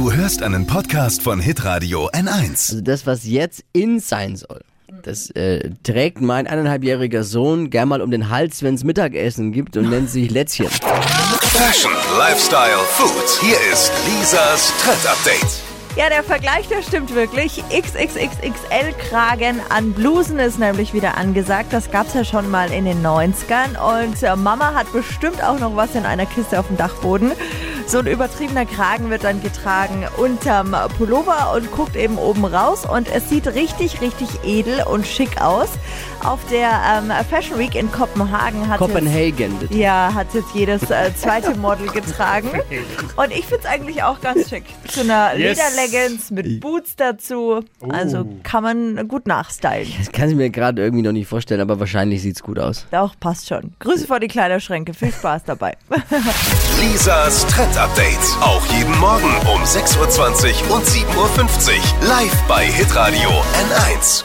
Du hörst einen Podcast von Hitradio N1. Also das, was jetzt in sein soll, das äh, trägt mein eineinhalbjähriger Sohn gern mal um den Hals, wenn es Mittagessen gibt und nennt sich Lätzchen. Fashion, Lifestyle, Food. Hier ist Lisas Trend Update. Ja, der Vergleich, der stimmt wirklich. XXXXL-Kragen an Blusen ist nämlich wieder angesagt. Das gab's ja schon mal in den 90ern. Und äh, Mama hat bestimmt auch noch was in einer Kiste auf dem Dachboden. So ein übertriebener Kragen wird dann getragen unterm Pullover und guckt eben oben raus. Und es sieht richtig, richtig edel und schick aus. Auf der ähm, Fashion Week in Kopenhagen hat Copenhagen. Jetzt, ja, hat jetzt jedes äh, zweite Model getragen. Und ich find's eigentlich auch ganz schick. Zu einer Yes. Lederleggings mit Boots dazu. Also kann man gut nachstylen. Das kann ich mir gerade irgendwie noch nicht vorstellen, aber wahrscheinlich sieht's gut aus. Doch, passt schon. Grüße vor die Kleiderschränke. Viel Spaß dabei. Lisas Trend Update. Auch jeden Morgen um 6.20 Uhr und 7.50 Uhr. Live bei Hitradio N1.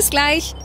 Bis gleich.